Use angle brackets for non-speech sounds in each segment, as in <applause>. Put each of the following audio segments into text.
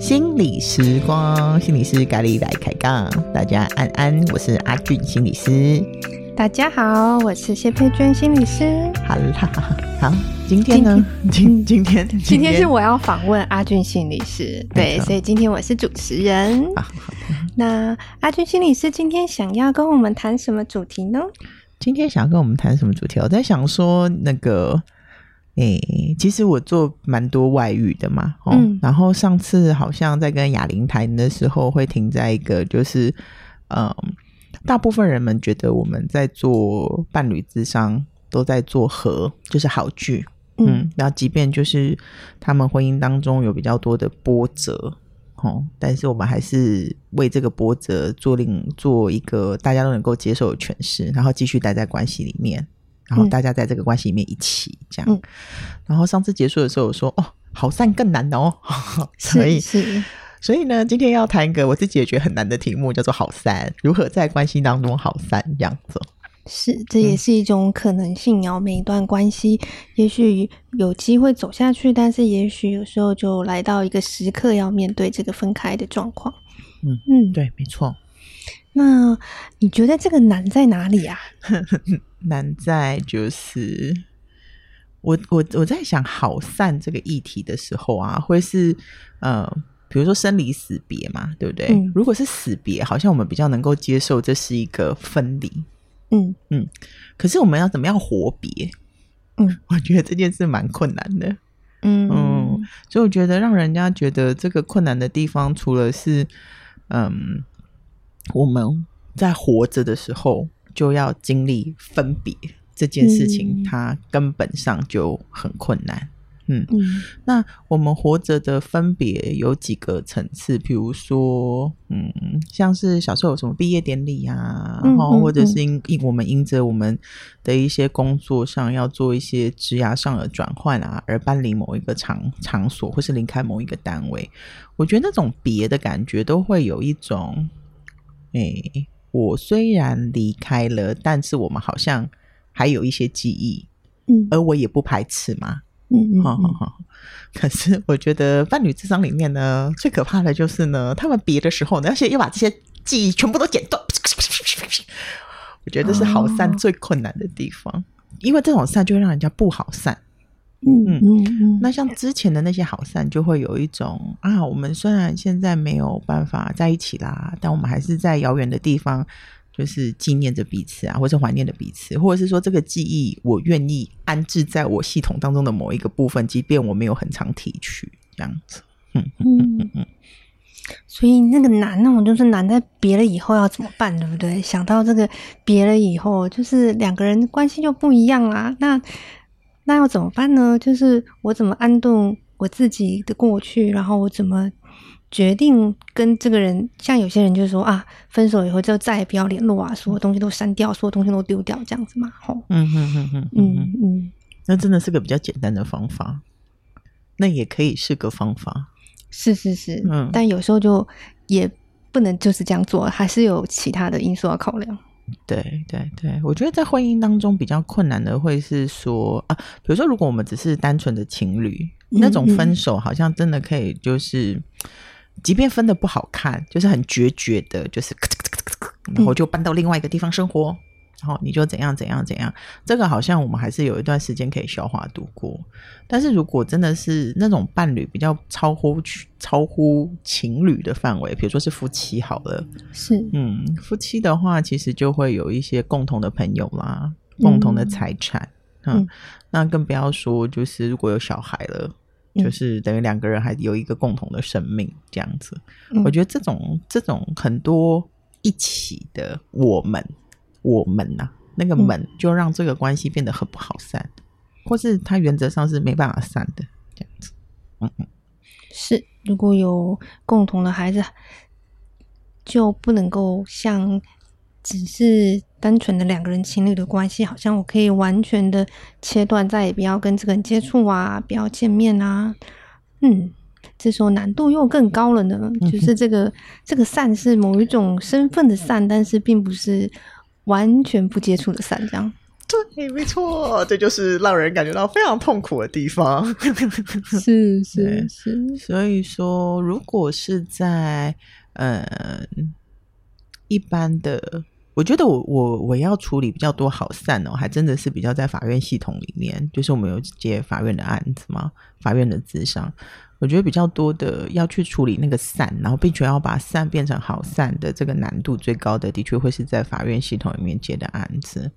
心理时光，心理师咖喱来开杠，大家安安，我是阿俊心理师。大家好，我是谢佩娟心理师。好啦，好，今天呢？今今天今天是我要访问阿俊心理师，对，所以今天我是主持人。啊、那阿军心理师今天想要跟我们谈什么主题呢？今天想要跟我们谈什么主题？我在想说那个。诶、欸，其实我做蛮多外遇的嘛，哦，嗯、然后上次好像在跟雅玲谈的时候，会停在一个就是，嗯，大部分人们觉得我们在做伴侣智商都在做和，就是好聚，嗯，然后即便就是他们婚姻当中有比较多的波折，哦，但是我们还是为这个波折做另做一个大家都能够接受的诠释，然后继续待在关系里面。然后大家在这个关系里面一起这样，嗯、然后上次结束的时候我说：“哦，好散更难的哦。<laughs> ”所以是，所以呢，今天要谈一个我自己也觉得很难的题目，叫做“好散”，如何在关系当中好散这样子。是，这也是一种可能性哦。每一段关系，也许有机会走下去，但是也许有时候就来到一个时刻，要面对这个分开的状况。嗯嗯，对，没错。那你觉得这个难在哪里啊？<laughs> 难在就是我我我在想好散这个议题的时候啊，会是呃，比如说生离死别嘛，对不对？嗯、如果是死别，好像我们比较能够接受这是一个分离。嗯嗯，可是我们要怎么样活别？嗯，<laughs> 我觉得这件事蛮困难的。嗯嗯，所以我觉得让人家觉得这个困难的地方，除了是嗯，我们在活着的时候。就要经历分别这件事情，它根本上就很困难。嗯，嗯，那我们活着的分别有几个层次，比如说，嗯，像是小时候有什么毕业典礼啊，然后或者是因因我们因着我们的一些工作上要做一些职涯上的转换啊，而搬离某一个场场所，或是离开某一个单位，我觉得那种别的感觉都会有一种，哎、欸。我虽然离开了，但是我们好像还有一些记忆，嗯，而我也不排斥嘛，好好好。<laughs> 可是我觉得伴侣智商里面呢，最可怕的就是呢，他们别的时候呢，而且又把这些记忆全部都剪断，<laughs> 我觉得是好散最困难的地方，哦、因为这种散就会让人家不好散。嗯嗯嗯，那像之前的那些好散，就会有一种啊，我们虽然现在没有办法在一起啦，但我们还是在遥远的地方，就是纪念着彼此啊，或者怀念着彼此，或者是说这个记忆，我愿意安置在我系统当中的某一个部分，即便我没有很常提取，这样子。嗯嗯嗯嗯。所以那个难，那种就是难在别了以后要怎么办，对不对？想到这个别了以后，就是两个人关系就不一样啦。那。那要怎么办呢？就是我怎么安顿我自己的过去，然后我怎么决定跟这个人？像有些人就是说啊，分手以后就再也不要联络啊，所有东西都删掉，所有东西都丢掉，这样子嘛。吼，嗯嗯嗯嗯嗯嗯，那真的是个比较简单的方法，那也可以是个方法。是是是，嗯，但有时候就也不能就是这样做，还是有其他的因素要考量。对对对，我觉得在婚姻当中比较困难的会是说啊，比如说如果我们只是单纯的情侣，嗯、那种分手好像真的可以，就是即便分的不好看，就是很决绝的，就是然后就搬到另外一个地方生活。嗯然后你就怎样怎样怎样，这个好像我们还是有一段时间可以消化度过。但是如果真的是那种伴侣比较超乎超乎情侣的范围，比如说是夫妻好了，是嗯，夫妻的话，其实就会有一些共同的朋友啦，共同的财产，嗯，嗯，那更不要说就是如果有小孩了，嗯、就是等于两个人还有一个共同的生命这样子。嗯、我觉得这种这种很多一起的我们。我们呐、啊，那个门就让这个关系变得很不好散，嗯、或是他原则上是没办法散的这样子。嗯嗯，是，如果有共同的孩子，就不能够像只是单纯的两个人情侣的关系，好像我可以完全的切断，再也不要跟这个人接触啊，不要见面啊。嗯，这时候难度又更高了呢。就是这个、这个散是某一种身份的散，但是并不是。完全不接触的散，这样。对，没错，这就是让人感觉到非常痛苦的地方。<laughs> 是是是，所以说，如果是在嗯、呃、一般的，我觉得我我我要处理比较多好散哦，还真的是比较在法院系统里面，就是我们有接法院的案子嘛，法院的咨商。我觉得比较多的要去处理那个散，然后并且要把散变成好散的这个难度最高的，的确会是在法院系统里面接的案子。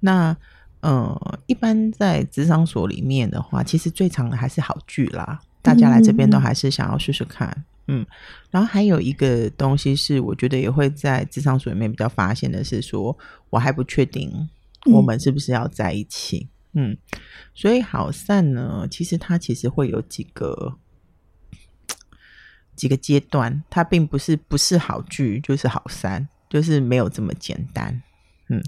那呃，一般在咨商所里面的话，其实最长的还是好剧啦。大家来这边都还是想要试试看，嗯，嗯。然后还有一个东西是，我觉得也会在智商所里面比较发现的是说，说我还不确定我们是不是要在一起，嗯。嗯，所以好散呢，其实它其实会有几个。几个阶段，它并不是不是好聚就是好散，就是没有这么简单。嗯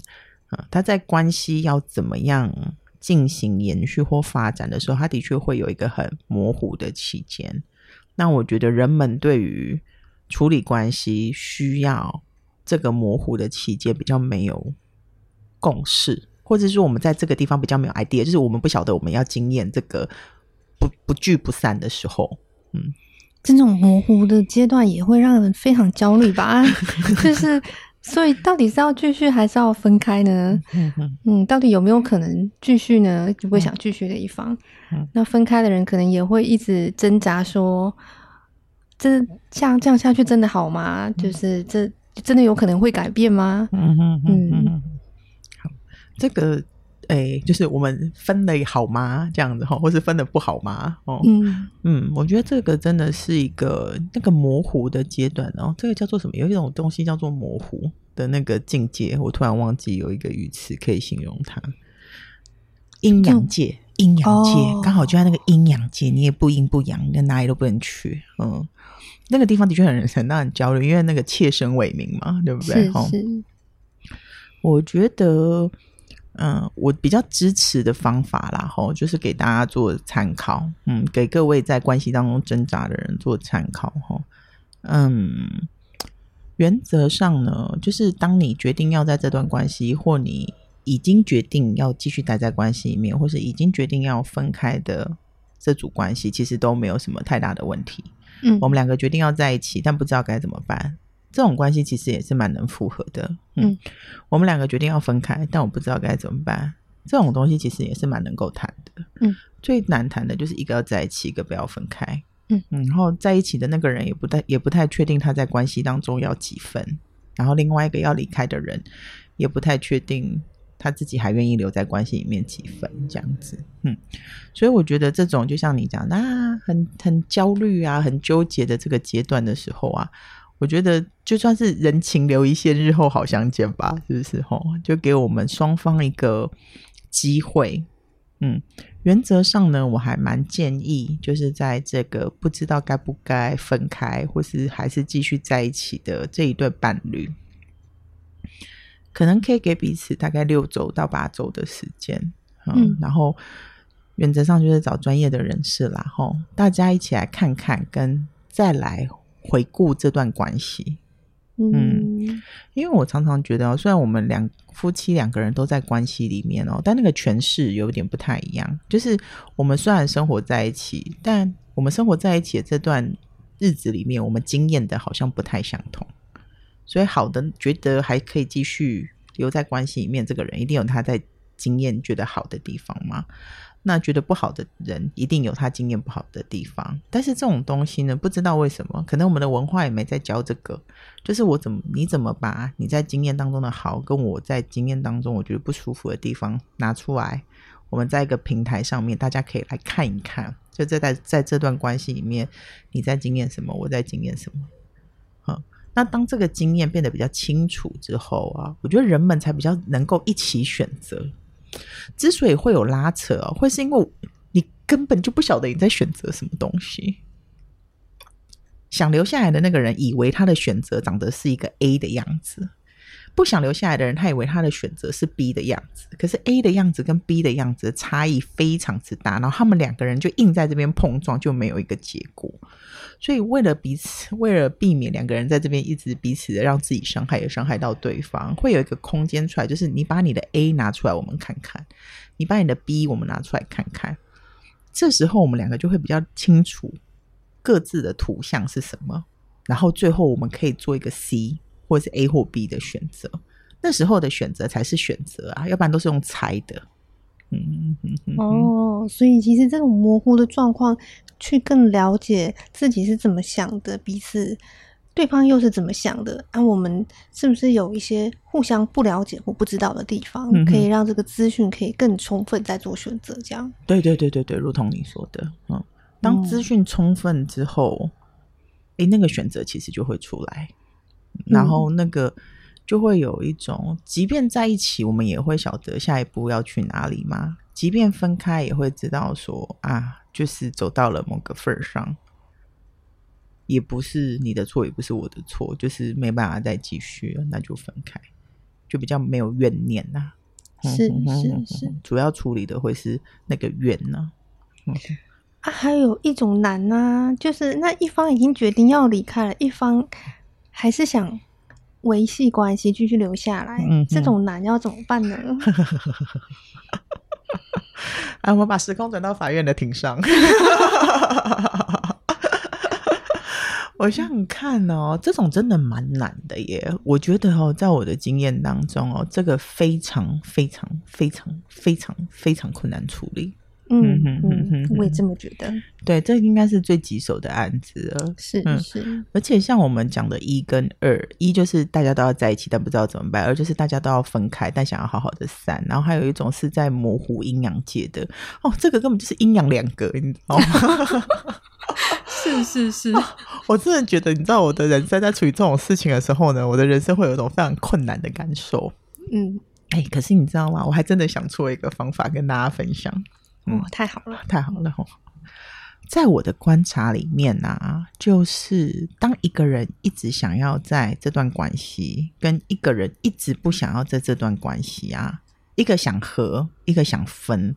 啊，它在关系要怎么样进行延续或发展的时候，他的确会有一个很模糊的期间。那我觉得人们对于处理关系需要这个模糊的期间比较没有共识，或者说我们在这个地方比较没有 idea，就是我们不晓得我们要经验这个不不聚不散的时候，嗯。这种模糊的阶段也会让人非常焦虑吧？<laughs> 就是，所以到底是要继续还是要分开呢？嗯，到底有没有可能继续呢？就不会想继续的一方，那分开的人可能也会一直挣扎说，这像这样下去真的好吗？就是这真的有可能会改变吗？嗯嗯嗯，好，这个。哎，就是我们分的好吗？这样子哈，或是分的不好吗？哦，嗯嗯，我觉得这个真的是一个那个模糊的阶段哦。这个叫做什么？有一种东西叫做模糊的那个境界，我突然忘记有一个语词可以形容它。阴阳界，阴阳界，哦，刚好就在那个阴阳界，你也不阴不阳，你哪里都不能去。嗯，那个地方的确很很让人焦虑，因为那个切身为民嘛，对不对？是是。我觉得。嗯，我比较支持的方法啦，吼，就是给大家做参考，嗯，给各位在关系当中挣扎的人做参考，吼，嗯，原则上呢，就是当你决定要在这段关系，或你已经决定要继续待在关系里面，或是已经决定要分开的这组关系，其实都没有什么太大的问题。嗯，我们两个决定要在一起，但不知道该怎么办。这种关系其实也是蛮能复合的，嗯，我们两个决定要分开，但我不知道该怎么办。这种东西其实也是蛮能够谈的，嗯，最难谈的就是一个要在一起，一个不要分开，嗯，然后在一起的那个人也不太也不太确定他在关系当中要几分，然后另外一个要离开的人也不太确定他自己还愿意留在关系里面几分，这样子，嗯，所以我觉得这种就像你讲的啊，很很焦虑啊，很纠结的这个阶段的时候啊。我觉得就算是人情留一线，日后好相见吧，是不是？吼，就给我们双方一个机会。嗯，原则上呢，我还蛮建议，就是在这个不知道该不该分开，或是还是继续在一起的这一对伴侣，可能可以给彼此大概六周到八周的时间。嗯，然后原则上就是找专业的人士啦，吼，大家一起来看看，跟再来。回顾这段关系，嗯，因为我常常觉得，虽然我们两夫妻两个人都在关系里面哦，但那个诠释有点不太一样。就是我们虽然生活在一起，但我们生活在一起的这段日子里面，我们经验的好像不太相同。所以，好的，觉得还可以继续留在关系里面，这个人一定有他在经验觉得好的地方吗？那觉得不好的人，一定有他经验不好的地方。但是这种东西呢，不知道为什么，可能我们的文化也没在教这个。就是我怎么，你怎么把你在经验当中的好，跟我在经验当中我觉得不舒服的地方拿出来，我们在一个平台上面，大家可以来看一看。就在在在这段关系里面，你在经验什么，我在经验什么。好，那当这个经验变得比较清楚之后啊，我觉得人们才比较能够一起选择。之所以会有拉扯，会是因为你根本就不晓得你在选择什么东西。想留下来的那个人以为他的选择长得是一个 A 的样子，不想留下来的人，他以为他的选择是 B 的样子，可是 A 的样子跟 B 的样子差异非常之大，然后他们两个人就硬在这边碰撞，就没有一个结果。所以为了彼此，为了避免两个人在这边一直彼此的让自己伤害，也伤害到对方，会有一个空间出来，就是你把你的 A 拿出来，我们看看；你把你的 B 我们拿出来看看。这时候我们两个就会比较清楚各自的图像是什么，然后最后我们可以做一个 C。或者是 A 或 B 的选择，那时候的选择才是选择啊，要不然都是用猜的。嗯，哦，所以其实这种模糊的状况，去更了解自己是怎么想的，彼此对方又是怎么想的，那、啊、我们是不是有一些互相不了解或不知道的地方，嗯、可以让这个资讯可以更充分再做选择？这样，对对对对对，如同你说的，嗯，当资讯充分之后，哎、嗯，那个选择其实就会出来。然后那个就会有一种，即便在一起，我们也会晓得下一步要去哪里吗？即便分开，也会知道说啊，就是走到了某个份上，也不是你的错，也不是我的错，就是没办法再继续了，那就分开，就比较没有怨念呐、啊。是是是，<laughs> 主要处理的会是那个怨呢、啊。啊，还有一种难呢、啊，就是那一方已经决定要离开了，一方。还是想维系关系，继续留下来，嗯、这种难要怎么办呢？<laughs> 啊，我们把时空转到法院的庭上。<laughs> 我想想看哦，这种真的蛮难的耶。我觉得哦，在我的经验当中哦，这个非常非常非常非常非常困难处理。嗯嗯嗯，我也这么觉得。对，这应该是最棘手的案子了。是是、嗯，而且像我们讲的一跟二，一就是大家都要在一起，但不知道怎么办；二就是大家都要分开，但想要好好的散。然后还有一种是在模糊阴阳界的。哦，这个根本就是阴阳两隔，你知道吗？是 <laughs> 是是，<laughs> 我真的觉得，你知道我的人生在处理这种事情的时候呢，我的人生会有一种非常困难的感受。嗯，哎，可是你知道吗？我还真的想出了一个方法跟大家分享。哦，太好了，太好了！在我的观察里面呢、啊，就是当一个人一直想要在这段关系，跟一个人一直不想要在这段关系啊，一个想和，一个想分，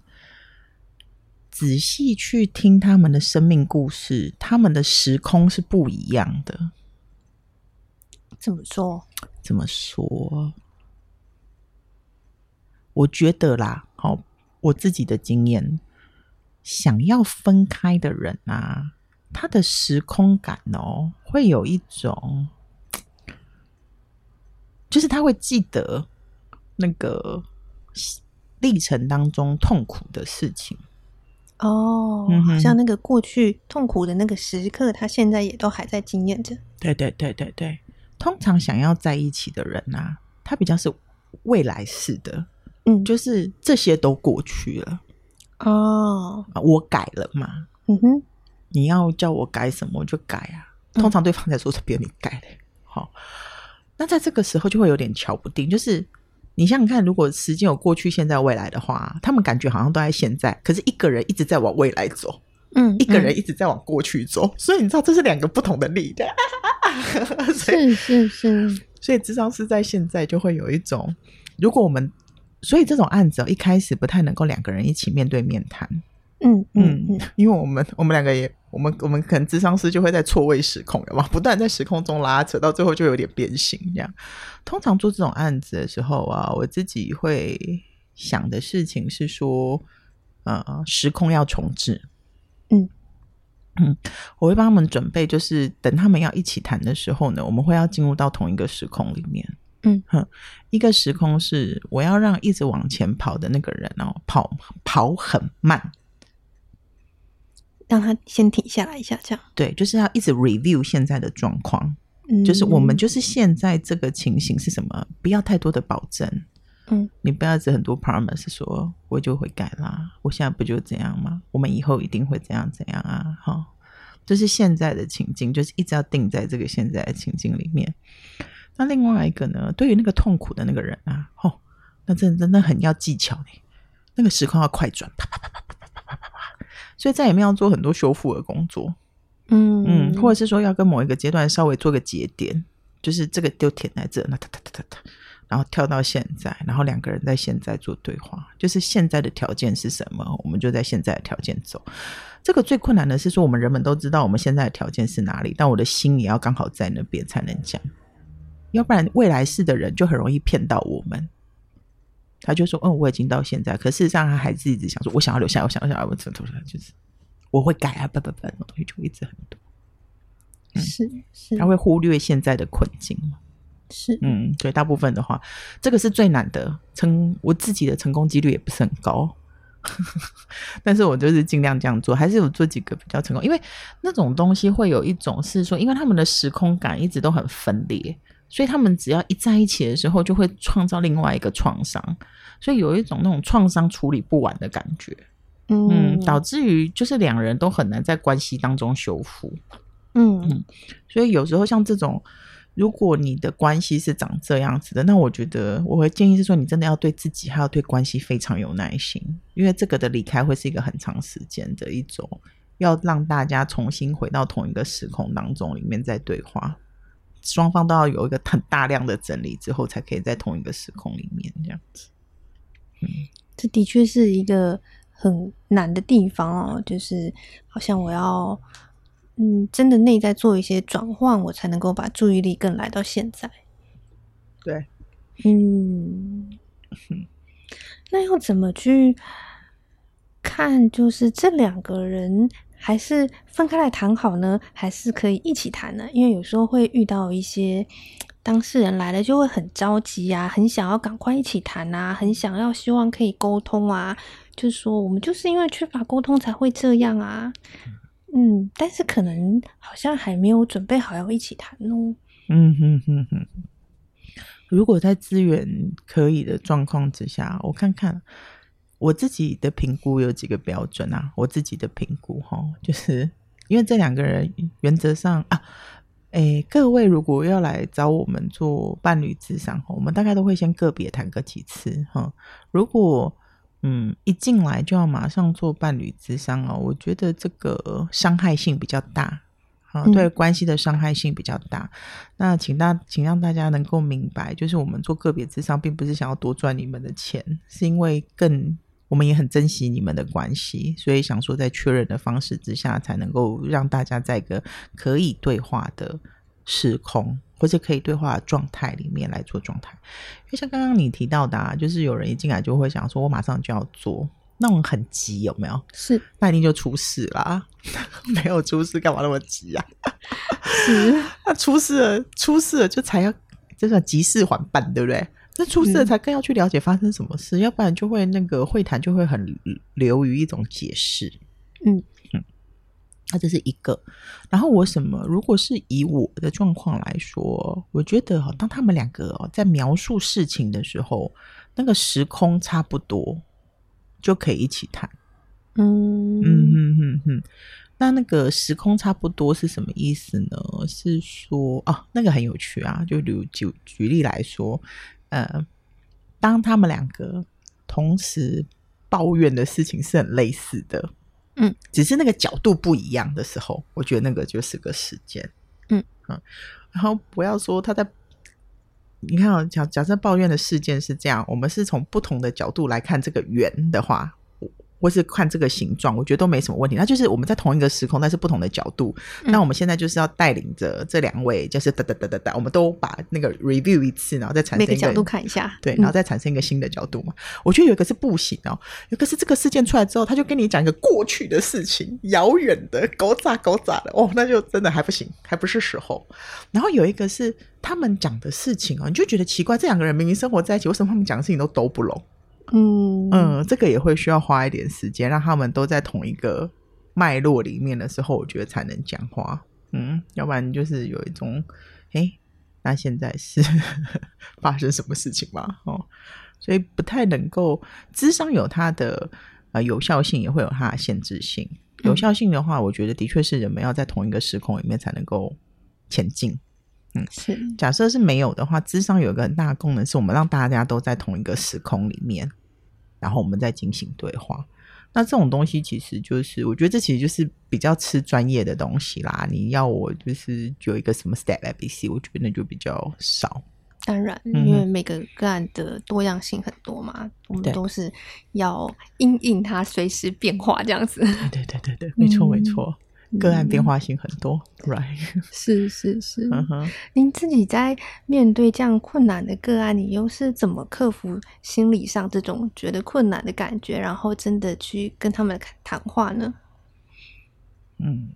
仔细去听他们的生命故事，他们的时空是不一样的。怎么说？怎么说？我觉得啦，好。我自己的经验，想要分开的人啊，他的时空感哦，会有一种，就是他会记得那个历程当中痛苦的事情哦，嗯、好像那个过去痛苦的那个时刻，他现在也都还在经验着。对对对对对，通常想要在一起的人啊，他比较是未来式的。嗯，就是这些都过去了哦，我改了嘛。嗯哼，你要叫我改什么，我就改啊。通常对方在说是别人改的。好、嗯，那在这个时候就会有点瞧不定。就是你想想看，如果时间有过去、现在、未来的话，他们感觉好像都在现在，可是一个人一直在往未来走，嗯，一个人一直在往过去走。嗯、所以你知道，这是两个不同的力量。<laughs> 是是是，所以智商是在现在就会有一种，如果我们。所以这种案子一开始不太能够两个人一起面对面谈，嗯嗯嗯，因为我们我们两个也，我们我们可能智商师就会在错位时空，有吗？不断在时空中拉扯，到最后就有点变形这样。通常做这种案子的时候啊，我自己会想的事情是说，呃，时空要重置，嗯嗯，我会帮他们准备，就是等他们要一起谈的时候呢，我们会要进入到同一个时空里面。嗯哼，一个时空是我要让一直往前跑的那个人哦，跑跑很慢，让他先停下来一下，这样。对，就是要一直 review 现在的状况，嗯，就是我们就是现在这个情形是什么？不要太多的保证，嗯，你不要只很多 promise 说我就会改啦，我现在不就这样吗？我们以后一定会怎样怎样啊？哈，就是现在的情境，就是一直要定在这个现在的情境里面。那另外一个呢？对于那个痛苦的那个人啊，哦，那真的真的很要技巧呢。那个时空要快转，啪啪啪啪啪啪啪啪啪啪，所以在里面要做很多修复的工作，嗯嗯，或者是说要跟某一个阶段稍微做个节点，就是这个丢填在这，那哒哒哒哒哒，然后跳到现在，然后两个人在现在做对话，就是现在的条件是什么，我们就在现在的条件走。这个最困难的是说，我们人们都知道我们现在的条件是哪里，但我的心也要刚好在那边才能讲，要不然未来式的人就很容易骗到我们。他就说：“嗯，我已经到现在，可事实上他还是一直想说，我想要留下，我想要留下，我怎么怎么就是我会改啊，不不不，那种东西就一直很多。是是，他会忽略现在的困境。”是，嗯，对，大部分的话，这个是最难的，成我自己的成功几率也不是很高，但是我就是尽量这样做，还是有做几个比较成功，因为那种东西会有一种是说，因为他们的时空感一直都很分裂，所以他们只要一在一起的时候，就会创造另外一个创伤，所以有一种那种创伤处理不完的感觉，嗯，嗯，导致于就是两人都很难在关系当中修复，嗯。嗯，所以有时候像这种。如果你的关系是长这样子的，那我觉得我会建议是说，你真的要对自己还要对关系非常有耐心，因为这个的离开会是一个很长时间的一种，要让大家重新回到同一个时空当中里面再对话，双方都要有一个很大量的整理之后，才可以在同一个时空里面这样子。嗯，这的确是一个很难的地方哦，就是好像我要。嗯，真的内在做一些转换，我才能够把注意力更来到现在。对，嗯，<laughs> 那要怎么去看？就是这两个人还是分开来谈好呢，还是可以一起谈呢？因为有时候会遇到一些当事人来了就会很着急啊，很想要赶快一起谈啊，很想要希望可以沟通啊，就是说我们就是因为缺乏沟通才会这样啊。嗯，但是可能好像还没有准备好要一起谈哦。嗯哼哼哼。如果在资源可以的状况之下，我看看我自己的评估有几个标准啊。我自己的评估哈，就是因为这两个人原则上啊，诶，各位如果要来找我们做伴侣智商，我们大概都会先个别谈个几次哈。如果嗯，一进来就要马上做伴侣智商哦，我觉得这个伤害性比较大，啊，对关系的伤害性比较大。嗯、那请大，请让大家能够明白，就是我们做个别智商，并不是想要多赚你们的钱，是因为更我们也很珍惜你们的关系，所以想说在确认的方式之下，才能够让大家在一个可以对话的时空。或者可以对话的状态里面来做状态，因为像刚刚你提到的，啊，就是有人一进来就会想说，我马上就要做，那种很急有没有？是，<laughs> 那一定就出事啦。<laughs> 没有出事，干嘛那么急啊？是，<laughs> 那出事了，出事了就才要，就算急事缓办，对不对？那出事才更要去了解发生什么事，嗯、要不然就会那个会谈就会很流于一种解释。嗯。那这是一个，然后我什么？如果是以我的状况来说，我觉得当他们两个在描述事情的时候，那个时空差不多，就可以一起谈。嗯嗯嗯嗯嗯。那那个时空差不多是什么意思呢？是说啊，那个很有趣啊。就比如举举例来说，呃，当他们两个同时抱怨的事情是很类似的。嗯，只是那个角度不一样的时候，我觉得那个就是个时间。嗯嗯，然后不要说他在，你看，假假设抱怨的事件是这样，我们是从不同的角度来看这个圆的话。或是看这个形状，我觉得都没什么问题。那就是我们在同一个时空，但是不同的角度。嗯、那我们现在就是要带领着这两位，就是哒哒哒哒哒，我们都把那个 review 一次，然后再产生一个，每个角度看一下，对，然后再产生一个新的角度嘛。嗯、我觉得有一个是不行哦，有一个是这个事件出来之后，他就跟你讲一个过去的事情，遥远的、狗杂狗杂的哦，那就真的还不行，还不是时候。然后有一个是他们讲的事情啊、哦，你就觉得奇怪，这两个人明明生活在一起，为什么他们讲的事情都都不拢？嗯嗯，这个也会需要花一点时间，让他们都在同一个脉络里面的时候，我觉得才能讲话。嗯，要不然就是有一种，诶，那现在是 <laughs> 发生什么事情吧？哦，所以不太能够。智商有它的呃有效性，也会有它的限制性。有效性的话，我觉得的确是人们要在同一个时空里面才能够前进。嗯，是。假设是没有的话，智商有一个很大的功能，是我们让大家都在同一个时空里面。然后我们再进行对话，那这种东西其实就是，我觉得这其实就是比较吃专业的东西啦。你要我就是有一个什么 step A B C，我觉得那就比较少。当然，因为每个个案的多样性很多嘛，嗯、我们都是要因应它随时变化这样子。对对对对，没错没错。个案变化性很多，嗯，right？<laughs> 是是是。嗯哼，您自己在面对这样困难的个案，你又是怎么克服心理上这种觉得困难的感觉，然后真的去跟他们谈话呢？嗯，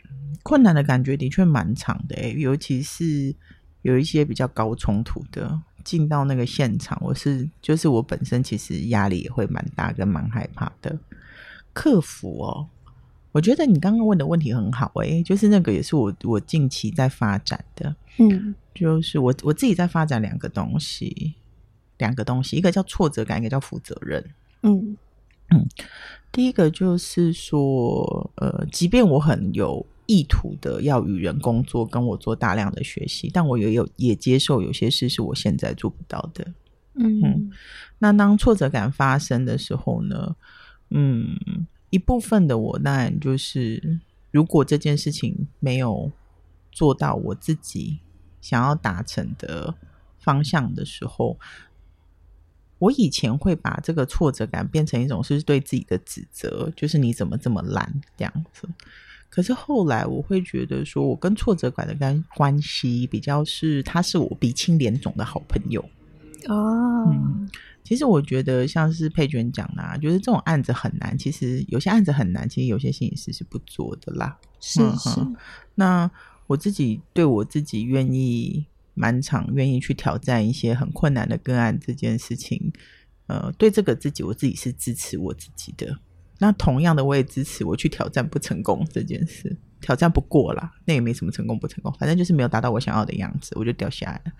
困难的感觉的确蛮长的，欸，尤其是有一些比较高冲突的，进到那个现场，我是就是我本身其实压力也会蛮大，跟蛮害怕的。克服哦。我觉得你刚刚问的问题很好，欸，诶，就是那个也是我我近期在发展的，嗯，就是我我自己在发展两个东西，两个东西，一个叫挫折感，一个叫负责任，嗯。嗯，第一个就是说，呃，即便我很有意图的要与人工作，跟我做大量的学习，但我也有也接受有些事是我现在做不到的，嗯。嗯，那当挫折感发生的时候呢，嗯。一部分的我，当然就是，如果这件事情没有做到我自己想要达成的方向的时候，我以前会把这个挫折感变成一种是对自己的指责，就是你怎么这么烂这样子。可是后来我会觉得，说我跟挫折感的关关系比较是，他是我鼻青脸肿的好朋友哦。嗯其实我觉得，像是佩娟讲的，啊，就是这种案子很难。其实有些案子很难，其实有些心理师是不做的啦。是是。嗯、那我自己对我自己愿意满场愿意去挑战一些很困难的个案这件事情，呃，对这个自己，我自己是支持我自己的。那同样的，我也支持我去挑战不成功这件事，挑战不过啦，那也没什么成功不成功，反正就是没有达到我想要的样子，我就掉下来了。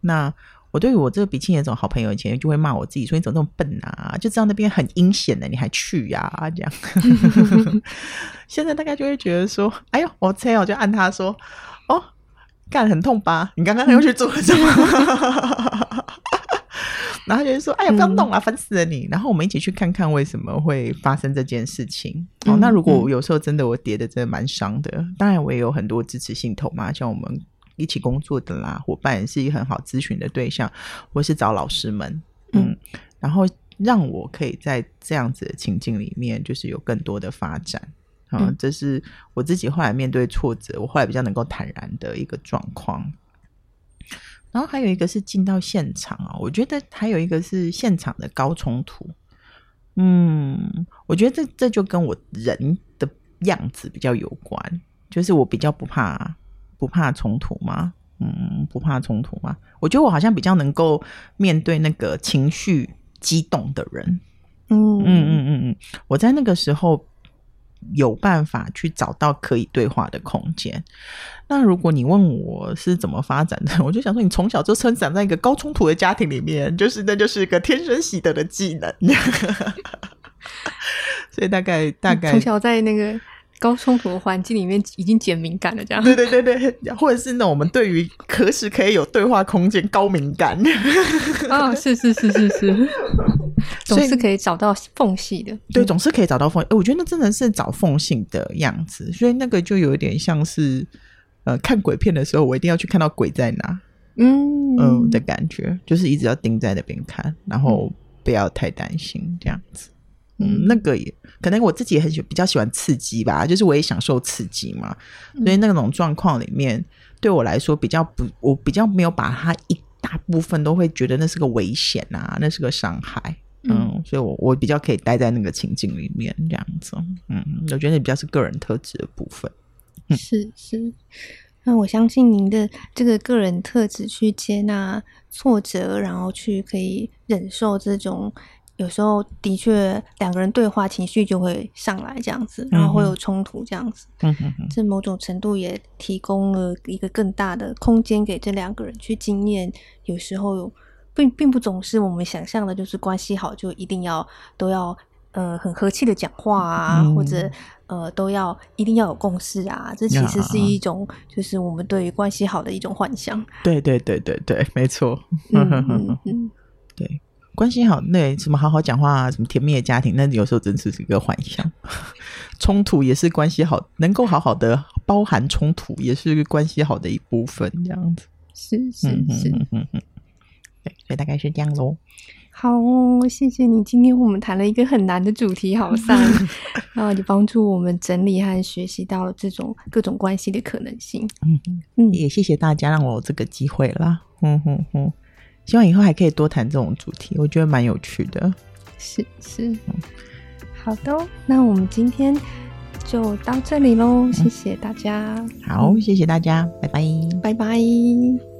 那。我对于我这个鼻青脸肿好朋友，以前就会骂我自己说：“你怎么那么笨啊？就知道那边很阴险的，你还去呀、啊？”这样。<laughs> 现在大概就会觉得说：“哎呦，我猜我就按他说：‘哦，干很痛吧？你刚刚又去做了什么？’ <laughs> 然后他就说：‘哎呀，不要弄了，烦死了你！’然后我们一起去看看为什么会发生这件事情。哦，那如果有时候真的我跌的真的蛮伤的，当然我也有很多支持信徒嘛，像我们。一起工作的啦，伙伴也是一个很好咨询的对象，或是找老师们，嗯，嗯，然后让我可以在这样子的情境里面，就是有更多的发展，嗯，嗯，这是我自己后来面对挫折，我后来比较能够坦然的一个状况。然后还有一个是进到现场啊，我觉得还有一个是现场的高冲突，嗯，我觉得这这就跟我人的样子比较有关，就是我比较不怕。不怕冲突吗？嗯，不怕冲突吗？我觉得我好像比较能够面对那个情绪激动的人。嗯嗯嗯嗯嗯，我在那个时候有办法去找到可以对话的空间。那如果你问我是怎么发展的，<laughs> 我就想说，你从小就生长在一个高冲突的家庭里面，就是那就是一个天生习得的技能。<laughs> 所以大概大概从小在那个。高冲突的环境里面已经减敏感了，这样。对对对对，或者是呢，我们对于何时可以有对话空间高敏感。哦，是是是是是，<laughs> 总是可以找到缝隙的。对，总是可以找到缝隙。我觉得那真的是找缝隙的样子，所以那个就有点像是呃，看鬼片的时候，我一定要去看到鬼在哪，嗯的感觉，就是一直要盯在那边看，然后不要太担心这样子。嗯，那个也可能我自己也很喜比较喜欢刺激吧，就是我也享受刺激嘛，所以那种状况里面对我来说比较不，我比较没有把它一大部分都会觉得那是个危险啊，那是个伤害，嗯，嗯，所以我我比较可以待在那个情境里面这样子，嗯，我觉得比较是个人特质的部分，嗯、是是，那我相信您的这个个人特质去接纳挫折，然后去可以忍受这种。有时候的确，两个人对话，情绪就会上来这样子，然后会有冲突这样子。这某种程度也提供了一个更大的空间给这两个人去经验。有时候并并不总是我们想象的，就是关系好就一定要都要呃很和气的讲话啊，嗯、或者呃都要一定要有共识啊。这其实是一种就是我们对于关系好的一种幻想。对对对对对，没错。嗯嗯嗯，<laughs> 对。关系好，那什么好好讲话啊，什么甜蜜的家庭，那有时候真是一个幻想。<laughs> 冲突也是关系好，能够好好的包含冲突，也是关系好的一部分，这样子。是是是，嗯嗯嗯。对，所以大概是这样喽。好哦，谢谢你。今天我们谈了一个很难的主题，好上，然后就帮助我们整理和学习到这种各种关系的可能性。嗯嗯，也谢谢大家让我有这个机会啦。嗯哼哼，希望以后还可以多谈这种主题，我觉得蛮有趣的。是是，嗯、好的，那我们今天就到这里喽，谢谢大家。好，谢谢大家，拜拜，拜拜。